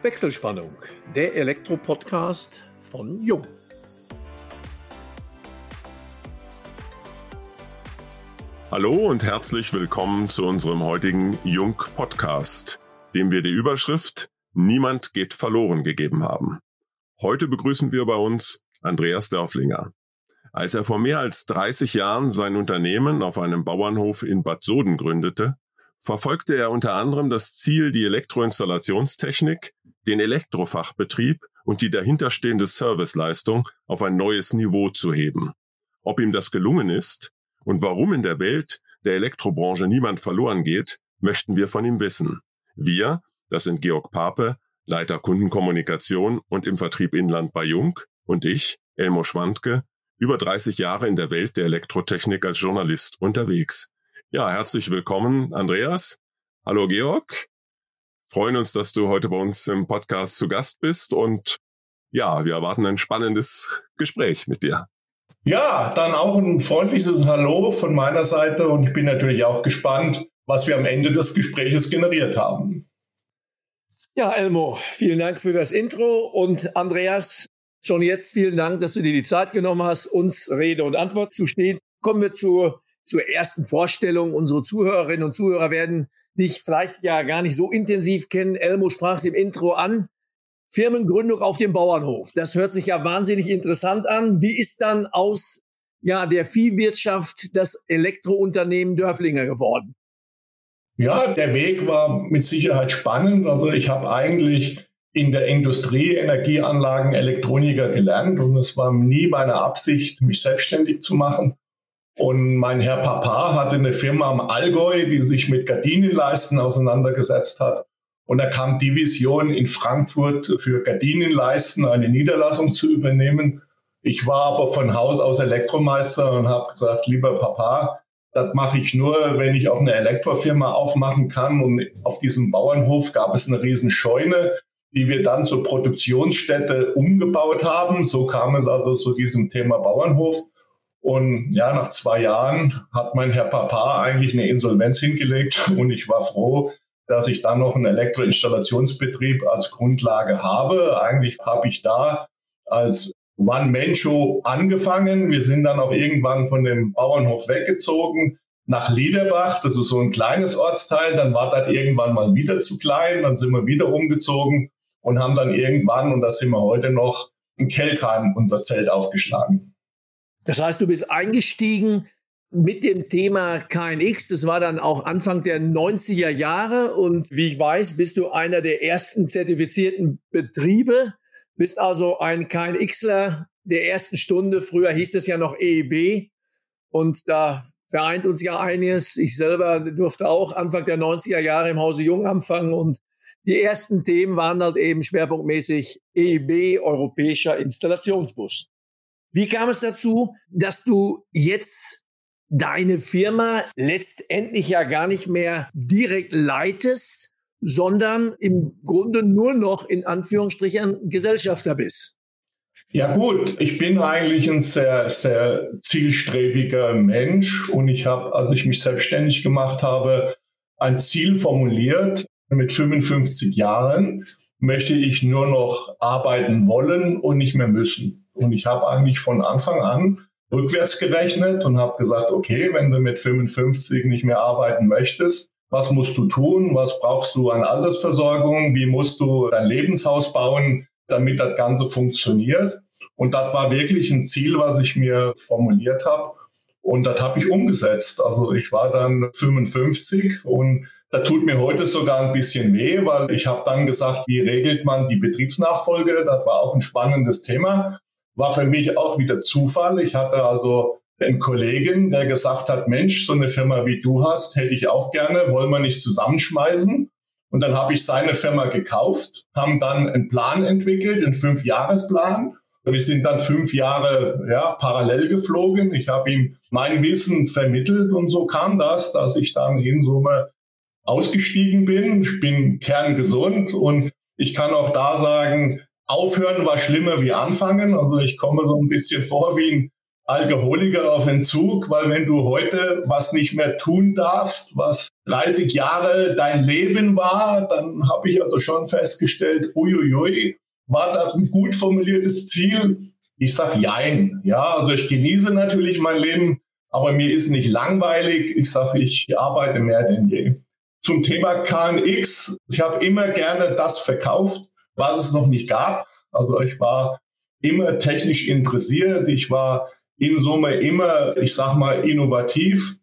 Wechselspannung, der Elektro-Podcast von Jung. Hallo und herzlich willkommen zu unserem heutigen Jung-Podcast, dem wir die Überschrift Niemand geht verloren gegeben haben. Heute begrüßen wir bei uns Andreas Dörflinger. Als er vor mehr als 30 Jahren sein Unternehmen auf einem Bauernhof in Bad Soden gründete, verfolgte er unter anderem das Ziel, die Elektroinstallationstechnik, den Elektrofachbetrieb und die dahinterstehende Serviceleistung auf ein neues Niveau zu heben. Ob ihm das gelungen ist und warum in der Welt der Elektrobranche niemand verloren geht, möchten wir von ihm wissen. Wir, das sind Georg Pape, Leiter Kundenkommunikation und im Vertrieb Inland bei Jung und ich, Elmo Schwandke, über 30 Jahre in der Welt der Elektrotechnik als Journalist unterwegs. Ja, herzlich willkommen, Andreas. Hallo, Georg. Freuen uns, dass du heute bei uns im Podcast zu Gast bist und ja, wir erwarten ein spannendes Gespräch mit dir. Ja, dann auch ein freundliches Hallo von meiner Seite und ich bin natürlich auch gespannt, was wir am Ende des Gespräches generiert haben. Ja, Elmo, vielen Dank für das Intro und Andreas, schon jetzt vielen Dank, dass du dir die Zeit genommen hast, uns Rede und Antwort zu stehen. Kommen wir zu zur ersten Vorstellung. Unsere Zuhörerinnen und Zuhörer werden dich vielleicht ja gar nicht so intensiv kennen. Elmo sprach es im Intro an. Firmengründung auf dem Bauernhof. Das hört sich ja wahnsinnig interessant an. Wie ist dann aus ja, der Viehwirtschaft das Elektrounternehmen Dörflinger geworden? Ja, der Weg war mit Sicherheit spannend. Also ich habe eigentlich in der Industrie Energieanlagen Elektroniker gelernt und es war nie meine Absicht, mich selbstständig zu machen. Und mein Herr Papa hatte eine Firma am Allgäu, die sich mit Gardinenleisten auseinandergesetzt hat. Und da kam die Vision in Frankfurt für Gardinenleisten eine Niederlassung zu übernehmen. Ich war aber von Haus aus Elektromeister und habe gesagt, lieber Papa, das mache ich nur, wenn ich auch eine Elektrofirma aufmachen kann. Und auf diesem Bauernhof gab es eine riesen Scheune, die wir dann zur Produktionsstätte umgebaut haben. So kam es also zu diesem Thema Bauernhof. Und ja, nach zwei Jahren hat mein Herr Papa eigentlich eine Insolvenz hingelegt und ich war froh, dass ich dann noch einen Elektroinstallationsbetrieb als Grundlage habe. Eigentlich habe ich da als One-Man-Show angefangen. Wir sind dann auch irgendwann von dem Bauernhof weggezogen nach Liederbach. Das ist so ein kleines Ortsteil. Dann war das irgendwann mal wieder zu klein. Dann sind wir wieder umgezogen und haben dann irgendwann, und das sind wir heute noch, in Kelkheim unser Zelt aufgeschlagen. Das heißt, du bist eingestiegen mit dem Thema KNX. Das war dann auch Anfang der 90er Jahre. Und wie ich weiß, bist du einer der ersten zertifizierten Betriebe. Bist also ein KNXler der ersten Stunde. Früher hieß es ja noch EEB. Und da vereint uns ja einiges. Ich selber durfte auch Anfang der 90er Jahre im Hause Jung anfangen. Und die ersten Themen waren halt eben schwerpunktmäßig EEB, Europäischer Installationsbus. Wie kam es dazu, dass du jetzt deine Firma letztendlich ja gar nicht mehr direkt leitest, sondern im Grunde nur noch in Anführungsstrichen Gesellschafter bist? Ja gut, ich bin eigentlich ein sehr, sehr zielstrebiger Mensch und ich habe, als ich mich selbstständig gemacht habe, ein Ziel formuliert. Mit 55 Jahren möchte ich nur noch arbeiten wollen und nicht mehr müssen. Und ich habe eigentlich von Anfang an rückwärts gerechnet und habe gesagt, okay, wenn du mit 55 nicht mehr arbeiten möchtest, was musst du tun? Was brauchst du an Altersversorgung? Wie musst du dein Lebenshaus bauen, damit das Ganze funktioniert? Und das war wirklich ein Ziel, was ich mir formuliert habe. Und das habe ich umgesetzt. Also ich war dann 55 und da tut mir heute sogar ein bisschen weh, weil ich habe dann gesagt, wie regelt man die Betriebsnachfolge? Das war auch ein spannendes Thema war für mich auch wieder Zufall. Ich hatte also einen Kollegen, der gesagt hat, Mensch, so eine Firma wie du hast, hätte ich auch gerne, wollen wir nicht zusammenschmeißen? Und dann habe ich seine Firma gekauft, haben dann einen Plan entwickelt, einen Fünfjahresplan. Wir sind dann fünf Jahre ja, parallel geflogen. Ich habe ihm mein Wissen vermittelt und so kam das, dass ich dann in Summe ausgestiegen bin. Ich bin kerngesund und ich kann auch da sagen, Aufhören war schlimmer wie anfangen. Also ich komme so ein bisschen vor wie ein Alkoholiker auf Entzug, weil wenn du heute was nicht mehr tun darfst, was 30 Jahre dein Leben war, dann habe ich also schon festgestellt, uiuiui, war das ein gut formuliertes Ziel? Ich sage jein. Ja, also ich genieße natürlich mein Leben, aber mir ist nicht langweilig. Ich sage, ich arbeite mehr denn je. Zum Thema KNX. Ich habe immer gerne das verkauft, was es noch nicht gab. Also ich war immer technisch interessiert. Ich war in Summe immer, ich sag mal, innovativ.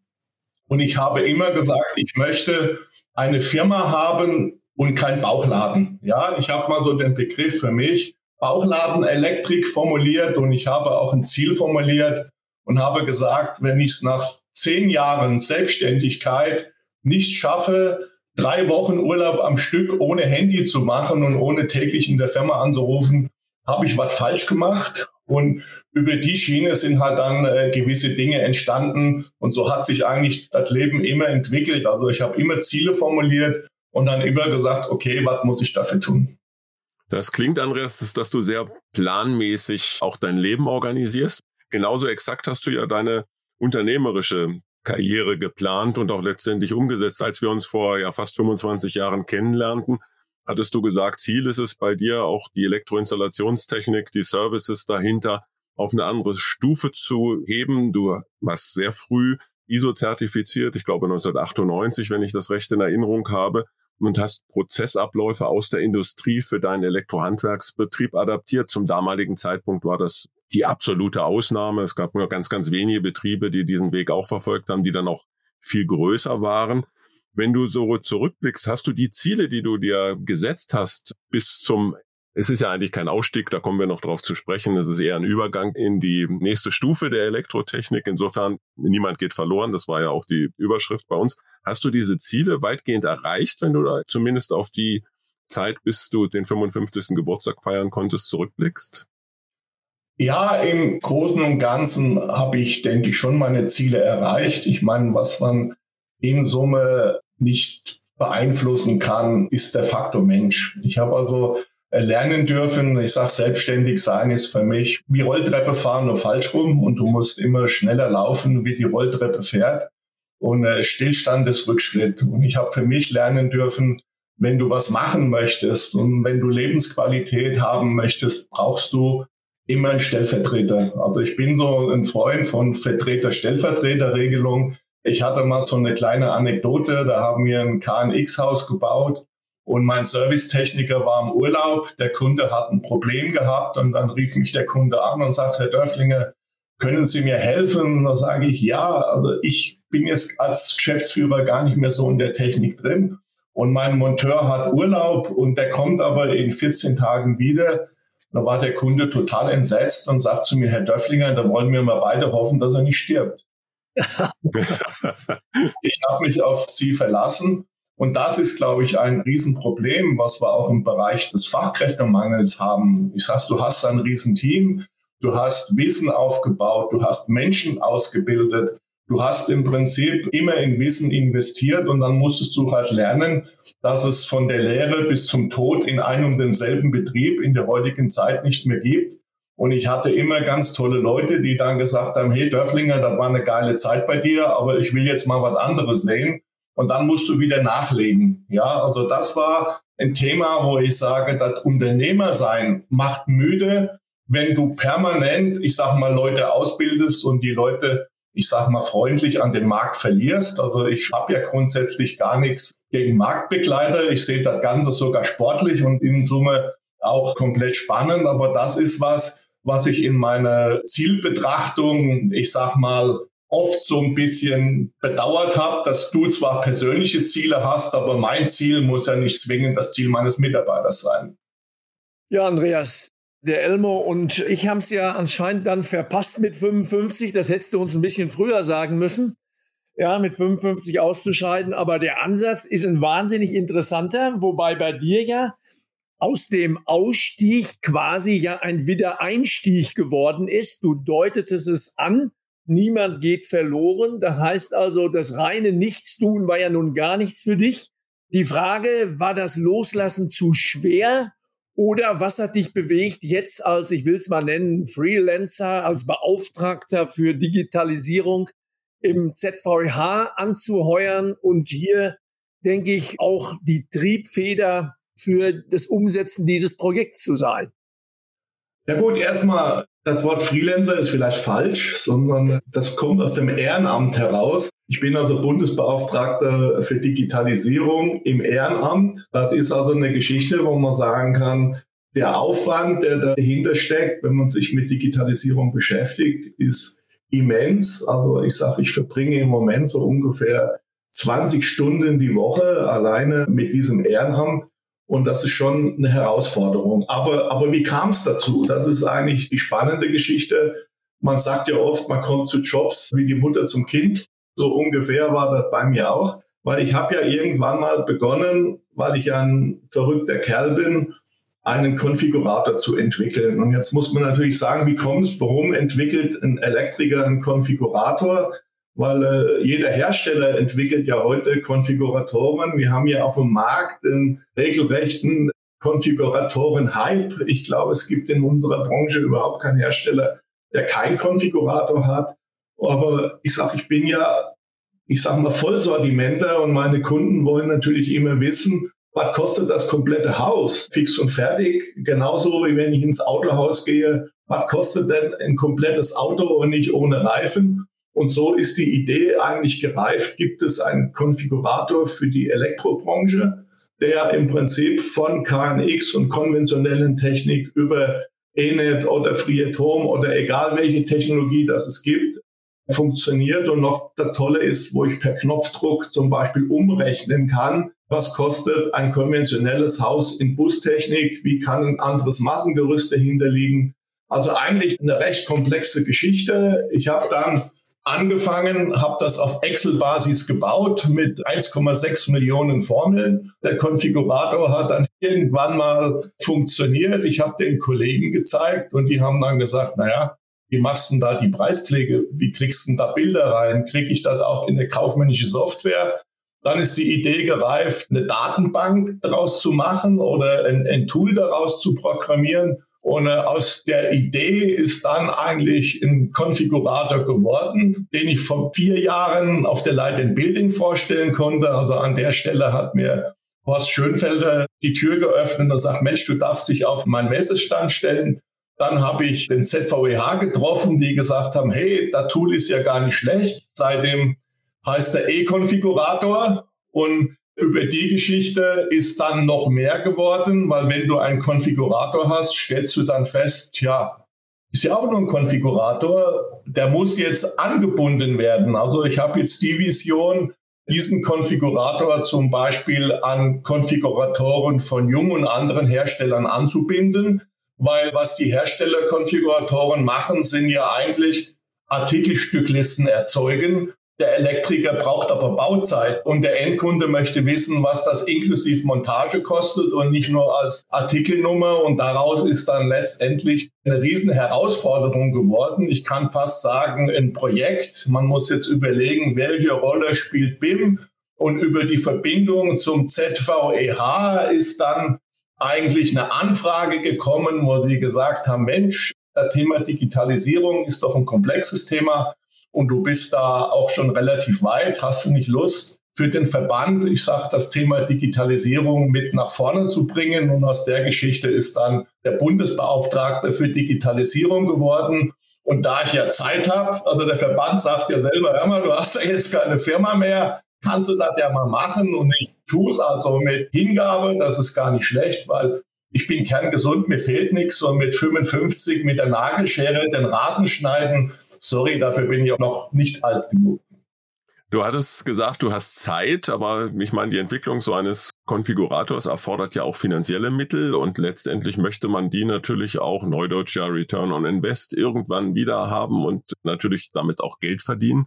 Und ich habe immer gesagt, ich möchte eine Firma haben und kein Bauchladen. Ja, ich habe mal so den Begriff für mich Bauchladen Elektrik formuliert und ich habe auch ein Ziel formuliert und habe gesagt, wenn ich es nach zehn Jahren Selbstständigkeit nicht schaffe, drei Wochen Urlaub am Stück ohne Handy zu machen und ohne täglich in der Firma anzurufen, habe ich was falsch gemacht. Und über die Schiene sind halt dann äh, gewisse Dinge entstanden. Und so hat sich eigentlich das Leben immer entwickelt. Also ich habe immer Ziele formuliert und dann immer gesagt, okay, was muss ich dafür tun? Das klingt, Andreas, dass, dass du sehr planmäßig auch dein Leben organisierst. Genauso exakt hast du ja deine unternehmerische Karriere geplant und auch letztendlich umgesetzt. Als wir uns vor ja fast 25 Jahren kennenlernten, hattest du gesagt, Ziel ist es bei dir auch die Elektroinstallationstechnik, die Services dahinter auf eine andere Stufe zu heben. Du warst sehr früh ISO-zertifiziert, ich glaube 1998, wenn ich das recht in Erinnerung habe, und hast Prozessabläufe aus der Industrie für deinen Elektrohandwerksbetrieb adaptiert. Zum damaligen Zeitpunkt war das die absolute Ausnahme. Es gab nur ganz, ganz wenige Betriebe, die diesen Weg auch verfolgt haben, die dann auch viel größer waren. Wenn du so zurückblickst, hast du die Ziele, die du dir gesetzt hast, bis zum es ist ja eigentlich kein Ausstieg, da kommen wir noch drauf zu sprechen. Es ist eher ein Übergang in die nächste Stufe der Elektrotechnik. Insofern, niemand geht verloren. Das war ja auch die Überschrift bei uns. Hast du diese Ziele weitgehend erreicht, wenn du da zumindest auf die Zeit, bis du den 55. Geburtstag feiern konntest, zurückblickst? Ja, im Großen und Ganzen habe ich, denke ich, schon meine Ziele erreicht. Ich meine, was man in Summe nicht beeinflussen kann, ist der Faktor Mensch. Ich habe also lernen dürfen. Ich sage, selbstständig sein ist für mich wie Rolltreppe fahren, nur falsch rum. Und du musst immer schneller laufen, wie die Rolltreppe fährt. Und äh, Stillstand ist Rückschritt. Und ich habe für mich lernen dürfen, wenn du was machen möchtest und wenn du Lebensqualität haben möchtest, brauchst du immer einen Stellvertreter. Also ich bin so ein Freund von Vertreter-Stellvertreter-Regelung. Ich hatte mal so eine kleine Anekdote, da haben wir ein KNX-Haus gebaut und mein Servicetechniker war im Urlaub. Der Kunde hat ein Problem gehabt und dann rief mich der Kunde an und sagt, Herr Dörflinger, können Sie mir helfen? Und dann sage ich, ja, also ich bin jetzt als Geschäftsführer gar nicht mehr so in der Technik drin. Und mein Monteur hat Urlaub und der kommt aber in 14 Tagen wieder. Da war der Kunde total entsetzt und sagt zu mir, Herr Dörflinger, da wollen wir mal beide hoffen, dass er nicht stirbt. ich habe mich auf Sie verlassen und das ist, glaube ich, ein Riesenproblem, was wir auch im Bereich des Fachkräftemangels haben. Ich sage, du hast ein Riesenteam, du hast Wissen aufgebaut, du hast Menschen ausgebildet, du hast im Prinzip immer in Wissen investiert und dann musstest du halt lernen, dass es von der Lehre bis zum Tod in einem und demselben Betrieb in der heutigen Zeit nicht mehr gibt. Und ich hatte immer ganz tolle Leute, die dann gesagt haben, hey Dörflinger, das war eine geile Zeit bei dir, aber ich will jetzt mal was anderes sehen und dann musst du wieder nachlegen. Ja, also das war ein Thema, wo ich sage, das Unternehmersein macht müde, wenn du permanent, ich sag mal, Leute ausbildest und die Leute, ich sag mal, freundlich an den Markt verlierst. Also ich habe ja grundsätzlich gar nichts gegen Marktbegleiter. Ich sehe das Ganze sogar sportlich und in Summe auch komplett spannend. Aber das ist was, was ich in meiner Zielbetrachtung, ich sag mal, oft so ein bisschen bedauert habe, dass du zwar persönliche Ziele hast, aber mein Ziel muss ja nicht zwingend das Ziel meines Mitarbeiters sein. Ja, Andreas, der Elmo und ich haben es ja anscheinend dann verpasst mit 55. Das hättest du uns ein bisschen früher sagen müssen. Ja, mit 55 auszuscheiden. Aber der Ansatz ist ein wahnsinnig interessanter, wobei bei dir ja aus dem Ausstieg quasi ja ein Wiedereinstieg geworden ist. Du deutetest es an, niemand geht verloren. Das heißt also, das reine Nichtstun war ja nun gar nichts für dich. Die Frage, war das Loslassen zu schwer Oder was hat dich bewegt, jetzt als, ich will es mal nennen, Freelancer, als Beauftragter für Digitalisierung im ZVH anzuheuern und hier, denke ich, auch die Triebfeder für das Umsetzen dieses Projekts zu sein? Ja gut, erstmal, das Wort Freelancer ist vielleicht falsch, sondern das kommt aus dem Ehrenamt heraus. Ich bin also Bundesbeauftragter für Digitalisierung im Ehrenamt. Das ist also eine Geschichte, wo man sagen kann, der Aufwand, der dahinter steckt, wenn man sich mit Digitalisierung beschäftigt, ist immens. Also ich sage, ich verbringe im Moment so ungefähr 20 Stunden die Woche alleine mit diesem Ehrenamt. Und das ist schon eine Herausforderung. Aber, aber wie kam es dazu? Das ist eigentlich die spannende Geschichte. Man sagt ja oft, man kommt zu Jobs wie die Mutter zum Kind. So ungefähr war das bei mir auch. Weil ich habe ja irgendwann mal begonnen, weil ich ein verrückter Kerl bin, einen Konfigurator zu entwickeln. Und jetzt muss man natürlich sagen, wie kommt es, warum entwickelt ein Elektriker einen Konfigurator? Weil äh, jeder Hersteller entwickelt ja heute Konfiguratoren. Wir haben ja auf dem Markt einen regelrechten Konfiguratoren-Hype. Ich glaube, es gibt in unserer Branche überhaupt keinen Hersteller, der keinen Konfigurator hat. Aber ich sage, ich bin ja, ich sage mal, Vollsortimenter und meine Kunden wollen natürlich immer wissen, was kostet das komplette Haus, fix und fertig. Genauso wie wenn ich ins Autohaus gehe, was kostet denn ein komplettes Auto und nicht ohne Reifen? Und so ist die Idee eigentlich gereift. Gibt es einen Konfigurator für die Elektrobranche, der im Prinzip von KNX und konventionellen Technik über ENET oder FreeAtom oder egal welche Technologie das es gibt, funktioniert. Und noch das Tolle ist, wo ich per Knopfdruck zum Beispiel umrechnen kann, was kostet ein konventionelles Haus in Bustechnik, wie kann ein anderes Massengerüst dahinter liegen. Also eigentlich eine recht komplexe Geschichte. Ich habe dann angefangen, habe das auf Excel-Basis gebaut mit 1,6 Millionen Formeln. Der Konfigurator hat dann irgendwann mal funktioniert. Ich habe den Kollegen gezeigt und die haben dann gesagt, naja, wie machst du denn da die Preispflege? Wie kriegst du denn da Bilder rein? Kriege ich das auch in eine kaufmännische Software? Dann ist die Idee gereift, eine Datenbank daraus zu machen oder ein, ein Tool daraus zu programmieren. Und aus der Idee ist dann eigentlich ein Konfigurator geworden, den ich vor vier Jahren auf der Light and Building vorstellen konnte. Also an der Stelle hat mir Horst Schönfelder die Tür geöffnet und sagt, Mensch, du darfst dich auf meinen Messestand stellen. Dann habe ich den ZVEH getroffen, die gesagt haben, hey, das Tool ist ja gar nicht schlecht. Seitdem heißt der E-Konfigurator. Und über die Geschichte ist dann noch mehr geworden, weil wenn du einen Konfigurator hast, stellst du dann fest, ja, ist ja auch nur ein Konfigurator, der muss jetzt angebunden werden. Also ich habe jetzt die Vision, diesen Konfigurator zum Beispiel an Konfiguratoren von Jung und anderen Herstellern anzubinden, weil was die Herstellerkonfiguratoren machen, sind ja eigentlich Artikelstücklisten erzeugen der Elektriker braucht aber Bauzeit und der Endkunde möchte wissen, was das inklusive Montage kostet und nicht nur als Artikelnummer. Und daraus ist dann letztendlich eine riesen Herausforderung geworden. Ich kann fast sagen, ein Projekt. Man muss jetzt überlegen, welche Rolle spielt BIM und über die Verbindung zum ZVEH ist dann eigentlich eine Anfrage gekommen, wo sie gesagt haben, Mensch, das Thema Digitalisierung ist doch ein komplexes Thema und du bist da auch schon relativ weit, hast du nicht Lust für den Verband, ich sage, das Thema Digitalisierung mit nach vorne zu bringen. Und aus der Geschichte ist dann der Bundesbeauftragte für Digitalisierung geworden. Und da ich ja Zeit habe, also der Verband sagt ja selber, hör mal, du hast ja jetzt keine Firma mehr, kannst du das ja mal machen. Und ich tue es also mit Hingabe, das ist gar nicht schlecht, weil ich bin kerngesund, mir fehlt nichts und mit 55 mit der Nagelschere den Rasen schneiden, sorry, dafür bin ich auch noch nicht alt genug. Du hattest gesagt, du hast Zeit, aber ich meine, die Entwicklung so eines Konfigurators erfordert ja auch finanzielle Mittel und letztendlich möchte man die natürlich auch, Neudeutsch ja Return on Invest, irgendwann wieder haben und natürlich damit auch Geld verdienen.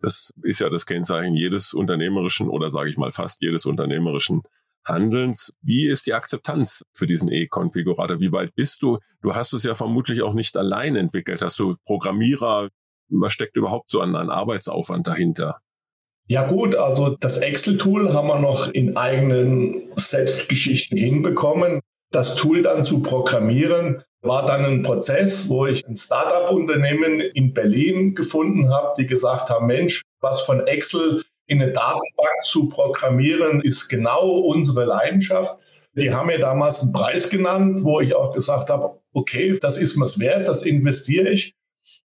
Das ist ja das Kennzeichen jedes unternehmerischen oder sage ich mal fast jedes unternehmerischen Handelns. Wie ist die Akzeptanz für diesen E-Konfigurator? Wie weit bist du? Du hast es ja vermutlich auch nicht allein entwickelt. Hast du Programmierer? Was steckt überhaupt so an, an Arbeitsaufwand dahinter? Ja gut, also das Excel-Tool haben wir noch in eigenen Selbstgeschichten hinbekommen. das Tool dann zu programmieren, war dann ein Prozess, wo ich ein Startup-Unternehmen in Berlin gefunden habe, die gesagt haben, Mensch, was von Excel in eine Datenbank zu programmieren, ist genau unsere Leidenschaft. Die haben mir damals einen Preis genannt, wo ich auch gesagt habe, okay, das ist mir's wert, das investiere ich.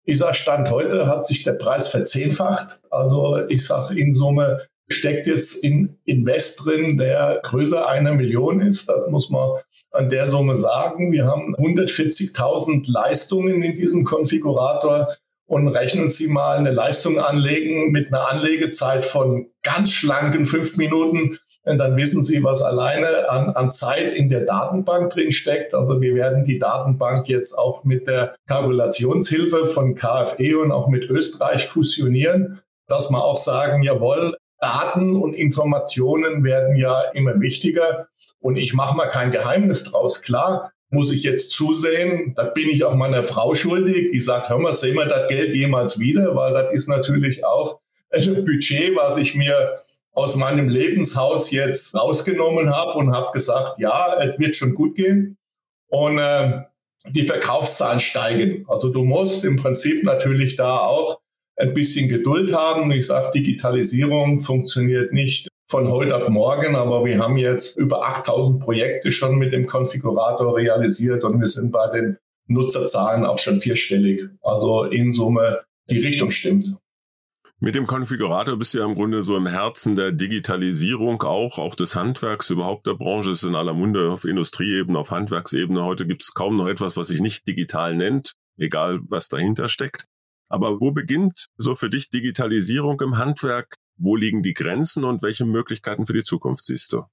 Ich sage, Stand heute hat sich der Preis verzehnfacht. Also ich sage, in Summe steckt jetzt in Invest drin, der größer einer Million ist. Das muss man an der Summe sagen. Wir haben 140.000 Leistungen in diesem Konfigurator und rechnen Sie mal eine Leistung anlegen mit einer Anlegezeit von ganz schlanken fünf Minuten. Und dann wissen Sie, was alleine an, an Zeit in der Datenbank drin steckt. Also wir werden die Datenbank jetzt auch mit der Kalkulationshilfe von KfE und auch mit Österreich fusionieren, dass wir auch sagen, jawohl, Daten und Informationen werden ja immer wichtiger. Und ich mache mal kein Geheimnis draus. Klar, muss ich jetzt zusehen, da bin ich auch meiner Frau schuldig, die sagt, hör mal, sehen wir das Geld jemals wieder, weil das ist natürlich auch ein Budget, was ich mir aus meinem Lebenshaus jetzt rausgenommen habe und habe gesagt, ja, es wird schon gut gehen. Und äh, die Verkaufszahlen steigen. Also du musst im Prinzip natürlich da auch ein bisschen Geduld haben. Ich sage, Digitalisierung funktioniert nicht von heute auf morgen, aber wir haben jetzt über 8000 Projekte schon mit dem Konfigurator realisiert und wir sind bei den Nutzerzahlen auch schon vierstellig. Also in Summe die Richtung stimmt. Mit dem Konfigurator bist du ja im Grunde so im Herzen der Digitalisierung auch, auch des Handwerks, überhaupt der Branche ist in aller Munde auf Industrieebene, auf Handwerksebene. Heute gibt es kaum noch etwas, was sich nicht digital nennt, egal was dahinter steckt. Aber wo beginnt so für dich Digitalisierung im Handwerk? Wo liegen die Grenzen und welche Möglichkeiten für die Zukunft siehst du?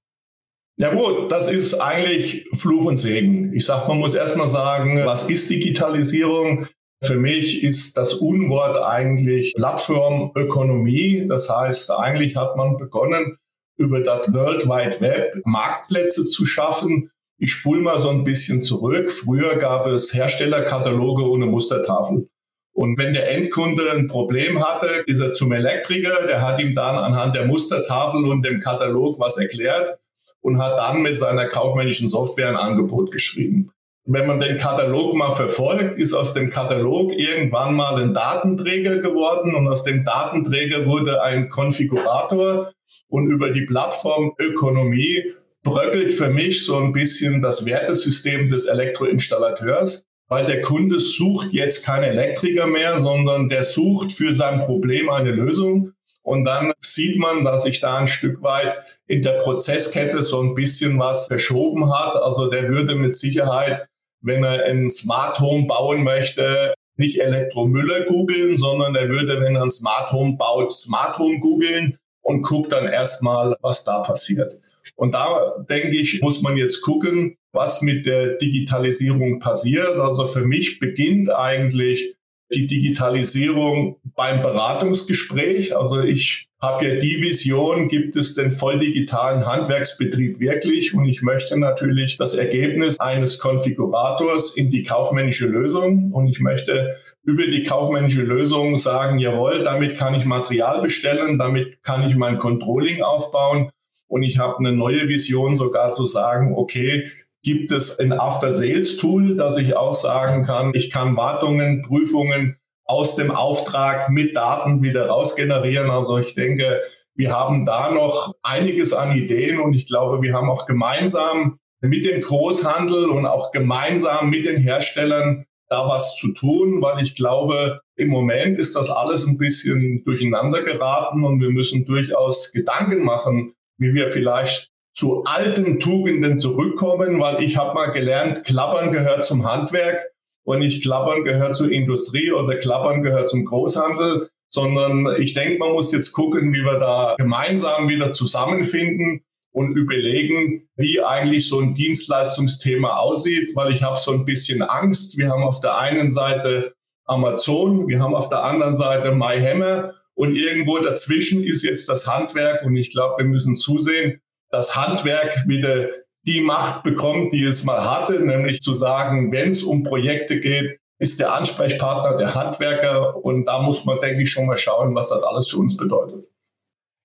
Ja gut, das ist eigentlich Fluch und Segen. Ich sage, man muss erstmal sagen, was ist Digitalisierung? Für mich ist das Unwort eigentlich Plattformökonomie. Das heißt, eigentlich hat man begonnen, über das World Wide Web Marktplätze zu schaffen. Ich spule mal so ein bisschen zurück. Früher gab es Herstellerkataloge ohne Mustertafel. Und wenn der Endkunde ein Problem hatte, ist er zum Elektriker, der hat ihm dann anhand der Mustertafel und dem Katalog was erklärt und hat dann mit seiner kaufmännischen Software ein Angebot geschrieben. Wenn man den Katalog mal verfolgt, ist aus dem Katalog irgendwann mal ein Datenträger geworden und aus dem Datenträger wurde ein Konfigurator und über die Plattform Ökonomie bröckelt für mich so ein bisschen das Wertesystem des Elektroinstallateurs weil der Kunde sucht jetzt keinen Elektriker mehr, sondern der sucht für sein Problem eine Lösung. Und dann sieht man, dass sich da ein Stück weit in der Prozesskette so ein bisschen was verschoben hat. Also der würde mit Sicherheit, wenn er ein Smart Home bauen möchte, nicht Elektromüller googeln, sondern er würde, wenn er ein Smart Home baut, Smart Home googeln und guckt dann erstmal, was da passiert. Und da denke ich, muss man jetzt gucken, was mit der Digitalisierung passiert. Also für mich beginnt eigentlich die Digitalisierung beim Beratungsgespräch. Also ich habe ja die Vision, gibt es den voll digitalen Handwerksbetrieb wirklich? Und ich möchte natürlich das Ergebnis eines Konfigurators in die kaufmännische Lösung. Und ich möchte über die kaufmännische Lösung sagen, jawohl, damit kann ich Material bestellen, damit kann ich mein Controlling aufbauen. Und ich habe eine neue Vision sogar zu sagen, okay, gibt es ein After-Sales-Tool, dass ich auch sagen kann, ich kann Wartungen, Prüfungen aus dem Auftrag mit Daten wieder rausgenerieren. Also ich denke, wir haben da noch einiges an Ideen und ich glaube, wir haben auch gemeinsam mit dem Großhandel und auch gemeinsam mit den Herstellern da was zu tun, weil ich glaube, im Moment ist das alles ein bisschen durcheinander geraten und wir müssen durchaus Gedanken machen, wie wir vielleicht zu alten Tugenden zurückkommen, weil ich habe mal gelernt, Klappern gehört zum Handwerk und nicht Klappern gehört zur Industrie oder Klappern gehört zum Großhandel, sondern ich denke, man muss jetzt gucken, wie wir da gemeinsam wieder zusammenfinden und überlegen, wie eigentlich so ein Dienstleistungsthema aussieht, weil ich habe so ein bisschen Angst. Wir haben auf der einen Seite Amazon, wir haben auf der anderen Seite MyHammer und irgendwo dazwischen ist jetzt das Handwerk und ich glaube, wir müssen zusehen, das Handwerk wieder die Macht bekommt, die es mal hatte, nämlich zu sagen, wenn es um Projekte geht, ist der Ansprechpartner der Handwerker und da muss man, denke ich, schon mal schauen, was das alles für uns bedeutet.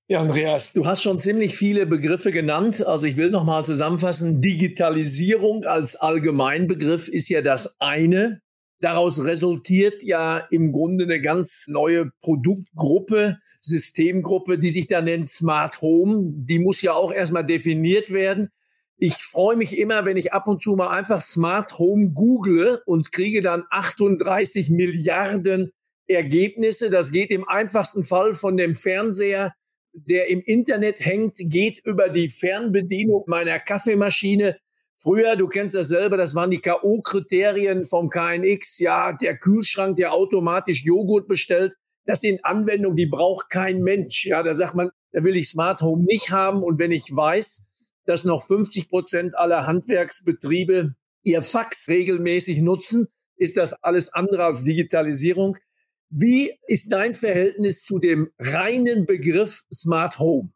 Ja, Andreas, du hast schon ziemlich viele Begriffe genannt. Also ich will noch mal zusammenfassen. Digitalisierung als Allgemeinbegriff ist ja das eine. Daraus resultiert ja im Grunde eine ganz neue Produktgruppe, Systemgruppe, die sich da nennt Smart Home. Die muss ja auch erstmal definiert werden. Ich freue mich immer, wenn ich ab und zu mal einfach Smart Home google und kriege dann 38 Milliarden Ergebnisse. Das geht im einfachsten Fall von dem Fernseher der im Internet hängt, geht über die Fernbedienung meiner Kaffeemaschine. Früher, du kennst das selber, das waren die K.O.-Kriterien vom KNX. Ja, der Kühlschrank, der automatisch Joghurt bestellt. Das sind Anwendungen, die braucht kein Mensch. Ja, da sagt man, da will ich Smart Home nicht haben. Und wenn ich weiß, dass noch 50 Prozent aller Handwerksbetriebe ihr Fax regelmäßig nutzen, ist das alles andere als Digitalisierung. Wie ist dein Verhältnis zu dem reinen Begriff Smart Home?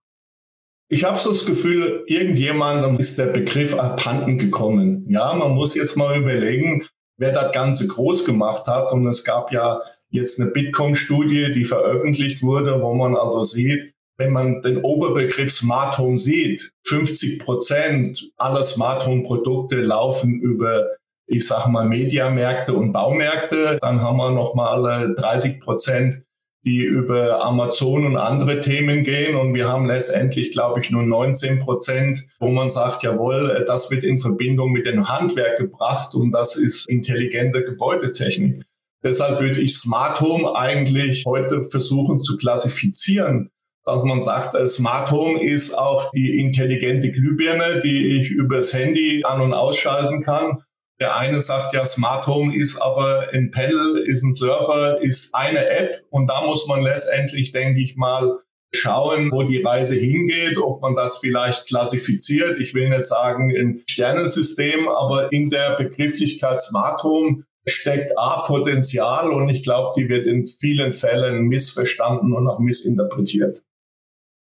Ich habe so das Gefühl, irgendjemandem ist der Begriff abhanden gekommen. Ja, man muss jetzt mal überlegen, wer das Ganze groß gemacht hat. Und es gab ja jetzt eine Bitkom-Studie, die veröffentlicht wurde, wo man also sieht, wenn man den Oberbegriff Smart Home sieht, 50 Prozent aller Smart Home Produkte laufen über ich sage mal, Mediamärkte und Baumärkte. Dann haben wir nochmal 30 äh, Prozent, die über Amazon und andere Themen gehen. Und wir haben letztendlich, glaube ich, nur 19 Prozent, wo man sagt, jawohl, äh, das wird in Verbindung mit dem Handwerk gebracht und das ist intelligente Gebäudetechnik. Deshalb würde ich Smart Home eigentlich heute versuchen zu klassifizieren dass man sagt, äh, Smart Home ist auch die intelligente Glühbirne, die ich übers Handy an- und ausschalten kann. Der eine sagt ja, Smart Home ist aber ein Pedal, ist ein Surfer, ist eine App und da muss man letztendlich, denke ich mal, schauen, wo die Reise hingeht, ob man das vielleicht klassifiziert. Ich will nicht sagen ein Sternensystem, aber in der Begrifflichkeit Smart Home steckt A Potenzial und ich glaube, die wird in vielen Fällen missverstanden und auch missinterpretiert.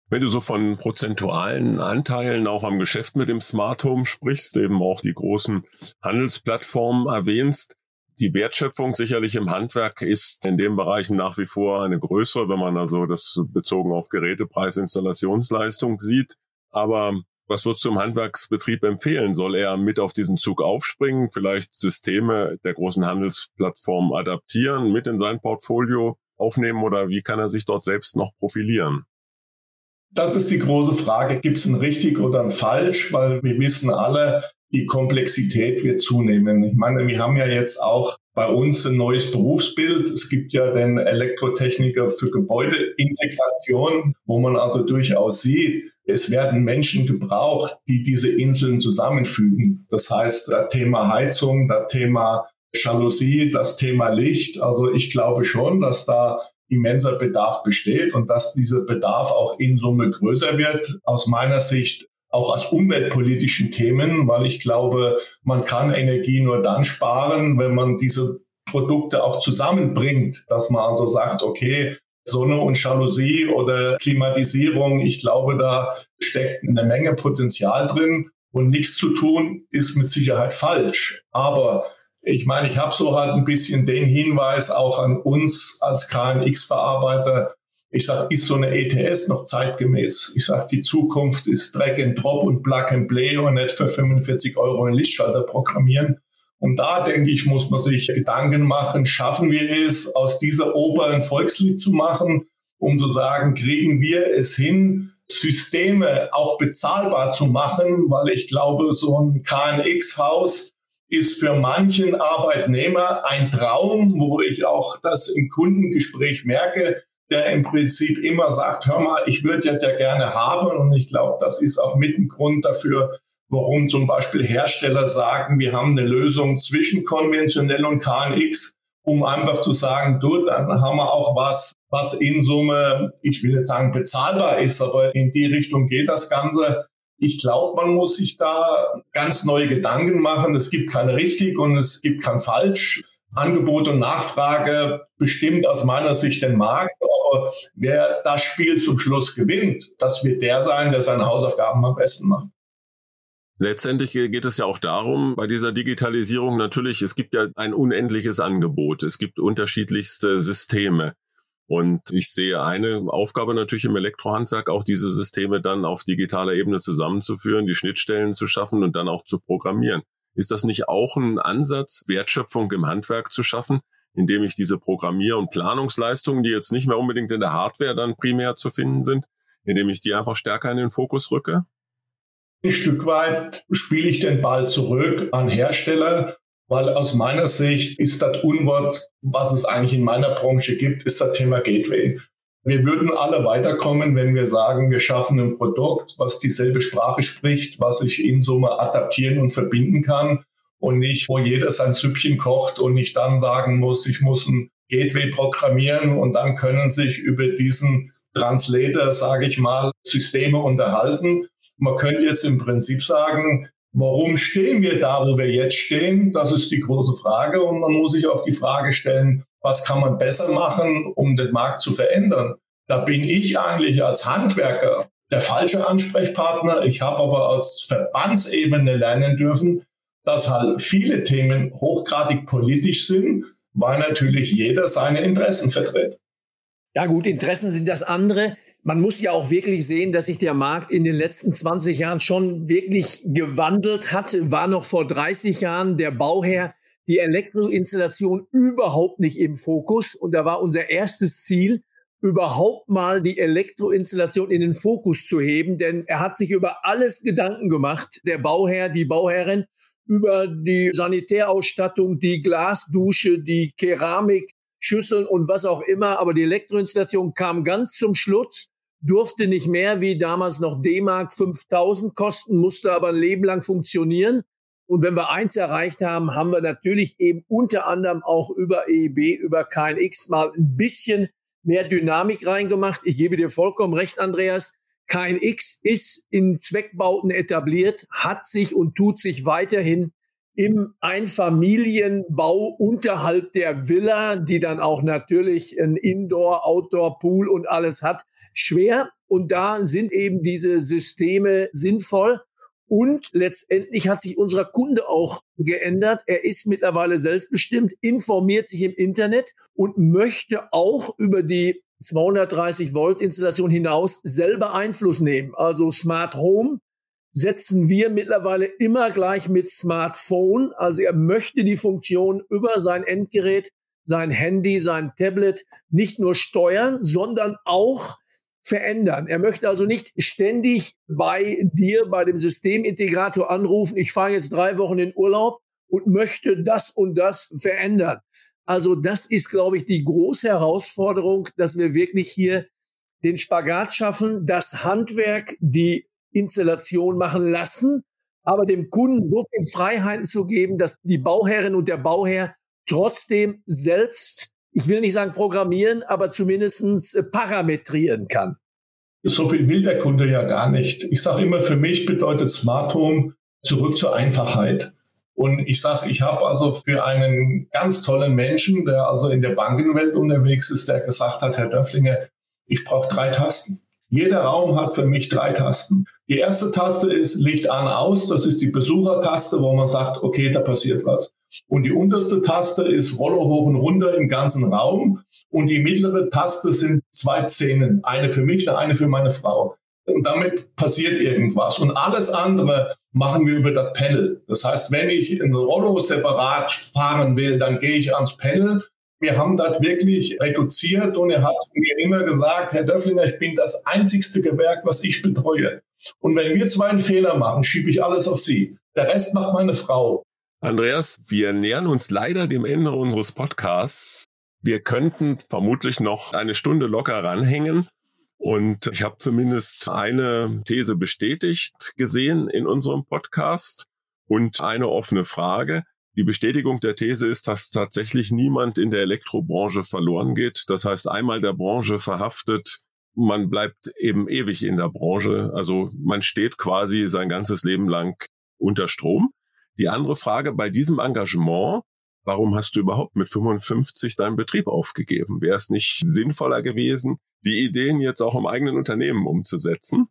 Wenn du so von prozentualen Anteilen auch am Geschäft mit dem Smart Home sprichst, eben auch die großen Handelsplattformen erwähnst, die Wertschöpfung sicherlich im Handwerk ist in den Bereichen nach wie vor eine größere, wenn man also das bezogen auf Gerätepreis, Installationsleistung sieht. Aber was würdest du im Handwerksbetrieb empfehlen? Soll er mit auf diesen Zug aufspringen, vielleicht Systeme der großen Handelsplattformen adaptieren, mit in sein Portfolio aufnehmen oder wie kann er sich dort selbst noch profilieren? Das ist die große Frage, gibt es ein richtig oder ein falsch, weil wir wissen alle, die Komplexität wird zunehmen. Ich meine, wir haben ja jetzt auch bei uns ein neues Berufsbild. Es gibt ja den Elektrotechniker für Gebäudeintegration, wo man also durchaus sieht, es werden Menschen gebraucht, die diese Inseln zusammenfügen. Das heißt, das Thema Heizung, das Thema Jalousie, das Thema Licht. Also ich glaube schon, dass da immenser Bedarf besteht und dass dieser Bedarf auch in Summe größer wird. Aus meiner Sicht auch aus umweltpolitischen Themen, weil ich glaube, man kann Energie nur dann sparen, wenn man diese Produkte auch zusammenbringt, dass man also sagt, okay, Sonne und Jalousie oder Klimatisierung, ich glaube, da steckt eine Menge Potenzial drin und nichts zu tun ist mit Sicherheit falsch. Aber ich meine, ich habe so halt ein bisschen den Hinweis auch an uns als KNX-Verarbeiter. Ich sage, ist so eine ETS noch zeitgemäß? Ich sage, die Zukunft ist Drag and Drop und Plug and Play und nicht für 45 Euro einen Lichtschalter programmieren. Und da denke ich, muss man sich Gedanken machen, schaffen wir es, aus dieser Oper ein Volkslied zu machen, um zu sagen, kriegen wir es hin, Systeme auch bezahlbar zu machen, weil ich glaube, so ein KNX-Haus ist für manchen Arbeitnehmer ein Traum, wo ich auch das im Kundengespräch merke, der im Prinzip immer sagt, hör mal, ich würde ja der gerne haben. Und ich glaube, das ist auch mit ein Grund dafür, warum zum Beispiel Hersteller sagen, wir haben eine Lösung zwischen konventionell und KNX, um einfach zu sagen, du, dann haben wir auch was, was in Summe, ich will jetzt sagen bezahlbar ist, aber in die Richtung geht das Ganze. Ich glaube, man muss sich da ganz neue Gedanken machen. Es gibt kein richtig und es gibt kein falsch. Angebot und Nachfrage bestimmt aus meiner Sicht den Markt. Aber wer das Spiel zum Schluss gewinnt, das wird der sein, der seine Hausaufgaben am besten macht. Letztendlich geht es ja auch darum, bei dieser Digitalisierung natürlich, es gibt ja ein unendliches Angebot. Es gibt unterschiedlichste Systeme. Und ich sehe eine Aufgabe natürlich im Elektrohandwerk, auch diese Systeme dann auf digitaler Ebene zusammenzuführen, die Schnittstellen zu schaffen und dann auch zu programmieren. Ist das nicht auch ein Ansatz, Wertschöpfung im Handwerk zu schaffen, indem ich diese Programmier- und Planungsleistungen, die jetzt nicht mehr unbedingt in der Hardware dann primär zu finden sind, indem ich die einfach stärker in den Fokus rücke? Ein Stück weit spiele ich den Ball zurück an Hersteller, weil aus meiner Sicht ist das Unwort, was es eigentlich in meiner Branche gibt, ist das Thema Gateway. Wir würden alle weiterkommen, wenn wir sagen, wir schaffen ein Produkt, was dieselbe Sprache spricht, was ich in Summe adaptieren und verbinden kann und nicht, wo jeder sein Süppchen kocht und ich dann sagen muss, ich muss ein Gateway programmieren und dann können sich über diesen Translator, sage ich mal, Systeme unterhalten. Man könnte jetzt im Prinzip sagen, warum stehen wir da, wo wir jetzt stehen? Das ist die große Frage. Und man muss sich auch die Frage stellen, was kann man besser machen, um den Markt zu verändern? Da bin ich eigentlich als Handwerker der falsche Ansprechpartner. Ich habe aber aus Verbandsebene lernen dürfen, dass halt viele Themen hochgradig politisch sind, weil natürlich jeder seine Interessen vertritt. Ja gut, Interessen sind das andere. Man muss ja auch wirklich sehen, dass sich der Markt in den letzten 20 Jahren schon wirklich gewandelt hat. War noch vor 30 Jahren der Bauherr die Elektroinstallation überhaupt nicht im Fokus. Und da war unser erstes Ziel, überhaupt mal die Elektroinstallation in den Fokus zu heben, denn er hat sich über alles Gedanken gemacht, der Bauherr, die Bauherrin, über die Sanitärausstattung, die Glasdusche, die Keramik, Schüsseln und was auch immer. Aber die Elektroinstallation kam ganz zum Schluss, durfte nicht mehr wie damals noch D-Mark 5000 kosten, musste aber ein Leben lang funktionieren. Und wenn wir eins erreicht haben, haben wir natürlich eben unter anderem auch über EIB, über KNX mal ein bisschen mehr Dynamik reingemacht. Ich gebe dir vollkommen recht, Andreas. KNX ist in Zweckbauten etabliert, hat sich und tut sich weiterhin im Einfamilienbau unterhalb der Villa, die dann auch natürlich ein Indoor, Outdoor, Pool und alles hat, schwer. Und da sind eben diese Systeme sinnvoll. Und letztendlich hat sich unser Kunde auch geändert. Er ist mittlerweile selbstbestimmt, informiert sich im Internet und möchte auch über die 230 Volt Installation hinaus selber Einfluss nehmen. Also Smart Home setzen wir mittlerweile immer gleich mit Smartphone. Also er möchte die Funktion über sein Endgerät, sein Handy, sein Tablet nicht nur steuern, sondern auch verändern. Er möchte also nicht ständig bei dir, bei dem Systemintegrator anrufen, ich fahre jetzt drei Wochen in Urlaub und möchte das und das verändern. Also das ist, glaube ich, die große Herausforderung, dass wir wirklich hier den Spagat schaffen, das Handwerk, die Installation machen lassen, aber dem Kunden so viel Freiheiten zu geben, dass die Bauherrin und der Bauherr trotzdem selbst, ich will nicht sagen programmieren, aber zumindestens äh, parametrieren kann. So viel will der Kunde ja gar nicht. Ich sage immer, für mich bedeutet Smart Home zurück zur Einfachheit. Und ich sage, ich habe also für einen ganz tollen Menschen, der also in der Bankenwelt unterwegs ist, der gesagt hat, Herr Döfflinger, ich brauche drei Tasten. Jeder Raum hat für mich drei Tasten. Die erste Taste ist Licht an aus. Das ist die Besuchertaste, wo man sagt, okay, da passiert was. Und die unterste Taste ist Rollo hoch und runter im ganzen Raum. Und die mittlere Taste sind zwei Szenen. Eine für mich und eine für meine Frau. Und damit passiert irgendwas. Und alles andere machen wir über das Panel. Das heißt, wenn ich ein Rollo separat fahren will, dann gehe ich ans Panel. Wir haben das wirklich reduziert und er hat mir immer gesagt, Herr Döfflinger, ich bin das einzigste Gewerk, was ich betreue. Und wenn wir zwei einen Fehler machen, schiebe ich alles auf Sie. Der Rest macht meine Frau. Andreas, wir nähern uns leider dem Ende unseres Podcasts. Wir könnten vermutlich noch eine Stunde locker ranhängen. Und ich habe zumindest eine These bestätigt gesehen in unserem Podcast und eine offene Frage. Die Bestätigung der These ist, dass tatsächlich niemand in der Elektrobranche verloren geht. Das heißt, einmal der Branche verhaftet, man bleibt eben ewig in der Branche. Also man steht quasi sein ganzes Leben lang unter Strom. Die andere Frage bei diesem Engagement, warum hast du überhaupt mit 55 deinen Betrieb aufgegeben? Wäre es nicht sinnvoller gewesen, die Ideen jetzt auch im eigenen Unternehmen umzusetzen?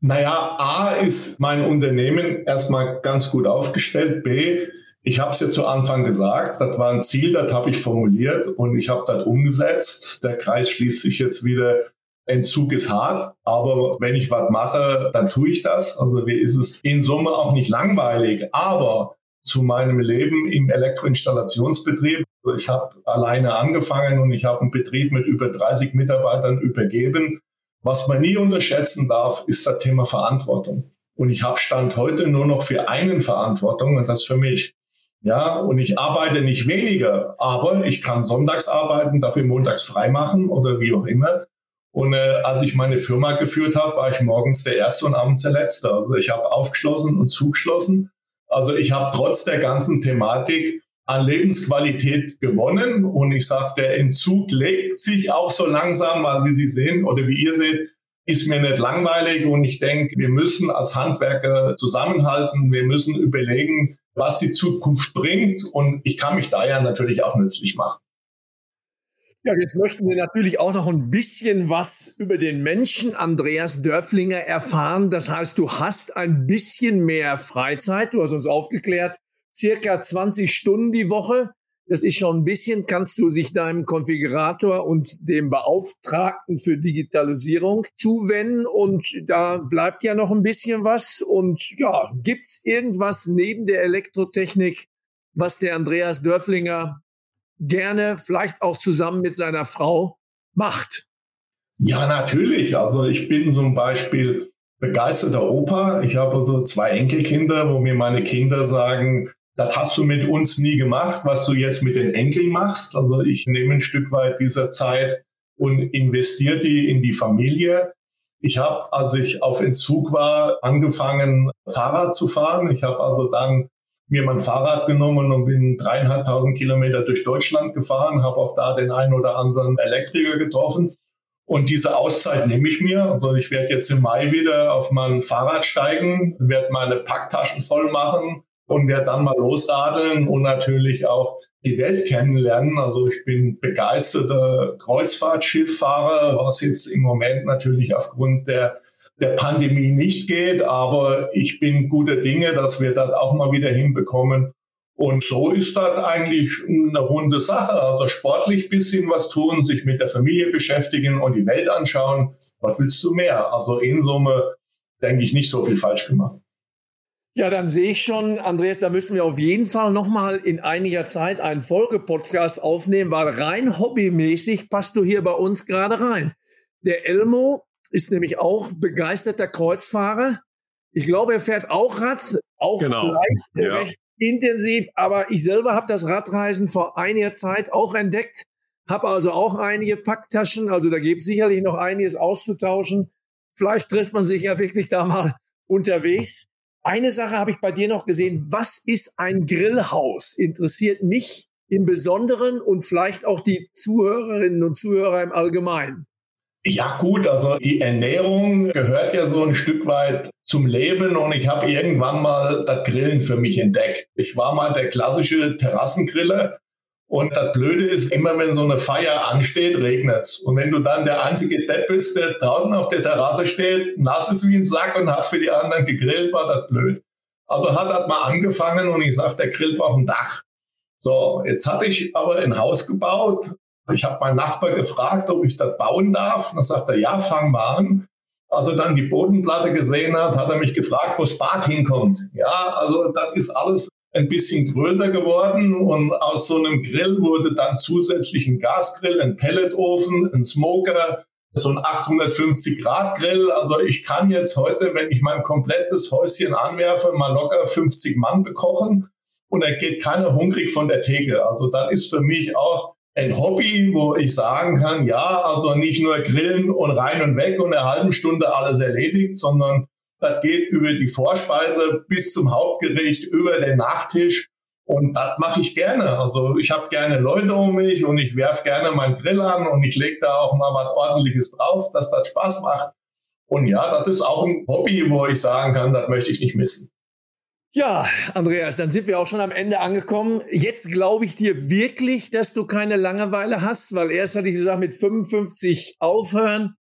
Naja, A ist mein Unternehmen erstmal ganz gut aufgestellt. B, Ich habe es ja zu Anfang gesagt, das war ein Ziel, das habe ich formuliert und ich habe das umgesetzt. Der Kreis schließt sich jetzt wieder. Entzug ist hart, aber wenn ich was mache, dann tue ich das. Also mir ist es in Summe auch nicht langweilig. Aber zu meinem Leben im Elektroinstallationsbetrieb. Ich habe alleine angefangen und ich habe einen Betrieb mit über 30 Mitarbeitern übergeben. Was man nie unterschätzen darf, ist das Thema Verantwortung. Und ich habe Stand heute nur noch für einen Verantwortung und das für mich. Ja, und ich arbeite nicht weniger, aber ich kann sonntags arbeiten, dafür montags frei machen oder wie auch immer. Und äh, als ich meine Firma geführt habe, war ich morgens der Erste und abends der Letzte. Also ich habe aufgeschlossen und zugeschlossen. Also ich habe trotz der ganzen Thematik an Lebensqualität gewonnen. Und ich sage, der Entzug legt sich auch so langsam, weil wie Sie sehen oder wie ihr seht, ist mir nicht langweilig. Und ich denke, wir müssen als Handwerker zusammenhalten. Wir müssen überlegen, was die Zukunft bringt. Und ich kann mich da ja natürlich auch nützlich machen. Ja, jetzt möchten wir natürlich auch noch ein bisschen was über den Menschen Andreas Dörflinger erfahren. Das heißt, du hast ein bisschen mehr Freizeit. Du hast uns aufgeklärt, circa 20 Stunden die Woche. Das ist schon ein bisschen, kannst du sich deinem Konfigurator und dem Beauftragten für Digitalisierung zuwenden und da bleibt ja noch ein bisschen was. Und ja, gibt's irgendwas neben der Elektrotechnik, was der Andreas Dörflinger gerne, vielleicht auch zusammen mit seiner Frau, macht? Ja, natürlich. Also ich bin zum Beispiel begeisterter Opa. Ich habe so zwei Enkelkinder, wo mir meine Kinder sagen, das hast du mit uns nie gemacht, was du jetzt mit den Enkeln machst. Also ich nehme ein Stück weit dieser Zeit und investiere die in die Familie. Ich habe, als ich auf Entzug war, angefangen, Fahrrad zu fahren. Ich habe also dann mir mein Fahrrad genommen und bin dreieinhalbtausend Kilometer durch Deutschland gefahren, habe auch da den einen oder anderen Elektriker getroffen. Und diese Auszeit nehme ich mir. Also ich werde jetzt im Mai wieder auf mein Fahrrad steigen, werde meine Packtaschen voll machen und werde dann mal losradeln und natürlich auch die Welt kennenlernen. Also ich bin begeisterter Kreuzfahrtschifffahrer, was jetzt im Moment natürlich aufgrund der der Pandemie nicht geht. Aber ich bin guter Dinge, dass wir das auch mal wieder hinbekommen. Und so ist das eigentlich eine runde Sache. Also sportlich bisschen was tun, sich mit der Familie beschäftigen und die Welt anschauen. Was willst du mehr? Also in Summe denke ich nicht so viel falsch gemacht. Ja, dann sehe ich schon, Andreas, da müssen wir auf jeden Fall nochmal in einiger Zeit einen Folgepodcast aufnehmen, weil rein hobbymäßig passt du hier bei uns gerade rein. Der Elmo ist nämlich auch begeisterter Kreuzfahrer. Ich glaube, er fährt auch Rad, auch genau. vielleicht ja. recht intensiv, aber ich selber habe das Radreisen vor einiger Zeit auch entdeckt, habe also auch einige Packtaschen, also da gibt es sicherlich noch einiges auszutauschen. Vielleicht trifft man sich ja wirklich da mal unterwegs. Eine Sache habe ich bei dir noch gesehen. Was ist ein Grillhaus? Interessiert mich im Besonderen und vielleicht auch die Zuhörerinnen und Zuhörer im Allgemeinen. Ja gut, also die Ernährung gehört ja so ein Stück weit zum Leben und ich habe irgendwann mal das Grillen für mich entdeckt. Ich war mal der klassische Terrassengriller und das Blöde ist, immer wenn so eine Feier ansteht, regnet's. Und wenn du dann der einzige Depp bist, der draußen auf der Terrasse steht, nass ist wie ein Sack und hat für die anderen gegrillt, war das blöd. Also hat das mal angefangen und ich sag, der Grill braucht ein Dach. So, jetzt hatte ich aber ein Haus gebaut ich habe meinen Nachbar gefragt, ob ich das bauen darf. Und dann sagt er, ja, fang mal an. Als er dann die Bodenplatte gesehen hat, hat er mich gefragt, wo das Bad hinkommt. Ja, also das ist alles ein bisschen größer geworden und aus so einem Grill wurde dann zusätzlich ein Gasgrill, ein Pelletofen, ein Smoker, so ein 850 Grad Grill. Also ich kann jetzt heute, wenn ich mein komplettes Häuschen anwerfe, mal locker 50 Mann bekochen und er geht keiner hungrig von der Theke. Also das ist für mich auch ein Hobby, wo ich sagen kann, ja, also nicht nur grillen und rein und weg und eine halbe Stunde alles erledigt, sondern das geht über die Vorspeise bis zum Hauptgericht, über den Nachtisch. Und das mache ich gerne. Also ich habe gerne Leute um mich und ich werf gerne meinen Grill an und ich lege da auch mal was Ordentliches drauf, dass das Spaß macht. Und ja, das ist auch ein Hobby, wo ich sagen kann, das möchte ich nicht missen. Ja, Andreas, dann sind wir auch schon am Ende angekommen. Jetzt glaube ich dir wirklich, dass du keine Langeweile hast, weil erst hatte ich gesagt, mit 55 aufhören,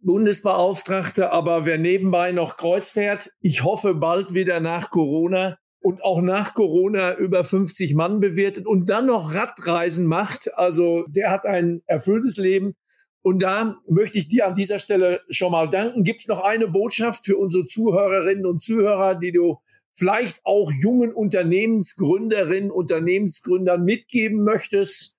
Bundesbeauftragte, aber wer nebenbei noch Kreuz fährt, ich hoffe bald wieder nach Corona, und auch nach Corona über 50 Mann bewertet und dann noch Radreisen macht. Also der hat ein erfülltes Leben. Und da möchte ich dir an dieser Stelle schon mal danken. Gibt es noch eine Botschaft für unsere Zuhörerinnen und Zuhörer, die du vielleicht auch jungen Unternehmensgründerinnen, Unternehmensgründern mitgeben möchtest?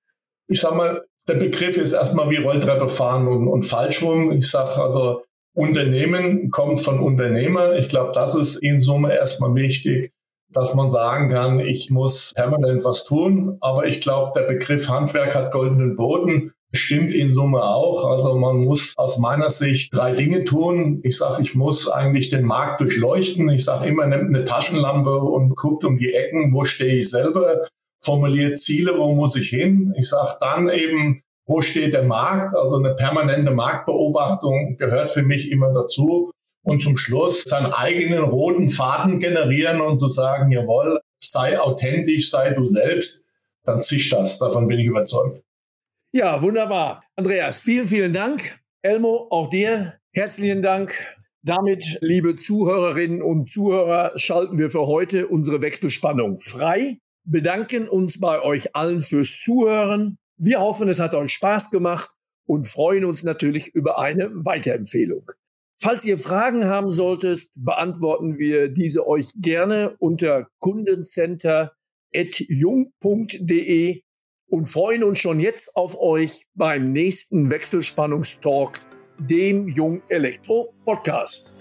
Ich sag mal, der Begriff ist erstmal wie Rolltreppe fahren und, und Fallschwung. Ich sage also, Unternehmen kommt von Unternehmer. Ich glaube, das ist in Summe erstmal wichtig, dass man sagen kann, ich muss permanent was tun. Aber ich glaube, der Begriff Handwerk hat goldenen Boden. Stimmt in Summe auch. Also man muss aus meiner Sicht drei Dinge tun. Ich sage, ich muss eigentlich den Markt durchleuchten. Ich sage immer, nimmt eine Taschenlampe und guckt um die Ecken, wo stehe ich selber, formuliert Ziele, wo muss ich hin. Ich sage dann eben, wo steht der Markt? Also eine permanente Marktbeobachtung gehört für mich immer dazu. Und zum Schluss seinen eigenen roten Faden generieren und zu sagen, jawohl, sei authentisch, sei du selbst, dann zischt das. Davon bin ich überzeugt. Ja, wunderbar. Andreas, vielen, vielen Dank. Elmo, auch dir herzlichen Dank. Damit, liebe Zuhörerinnen und Zuhörer, schalten wir für heute unsere Wechselspannung frei, bedanken uns bei euch allen fürs Zuhören wir hoffen, es hat euch Spaß gemacht und freuen uns natürlich über eine Weiterempfehlung. Falls ihr Fragen haben solltet, beantworten wir diese euch gerne unter kundencenter.jung.de und freuen uns schon jetzt auf euch beim nächsten Wechselspannungstalk, dem Jung Elektro Podcast.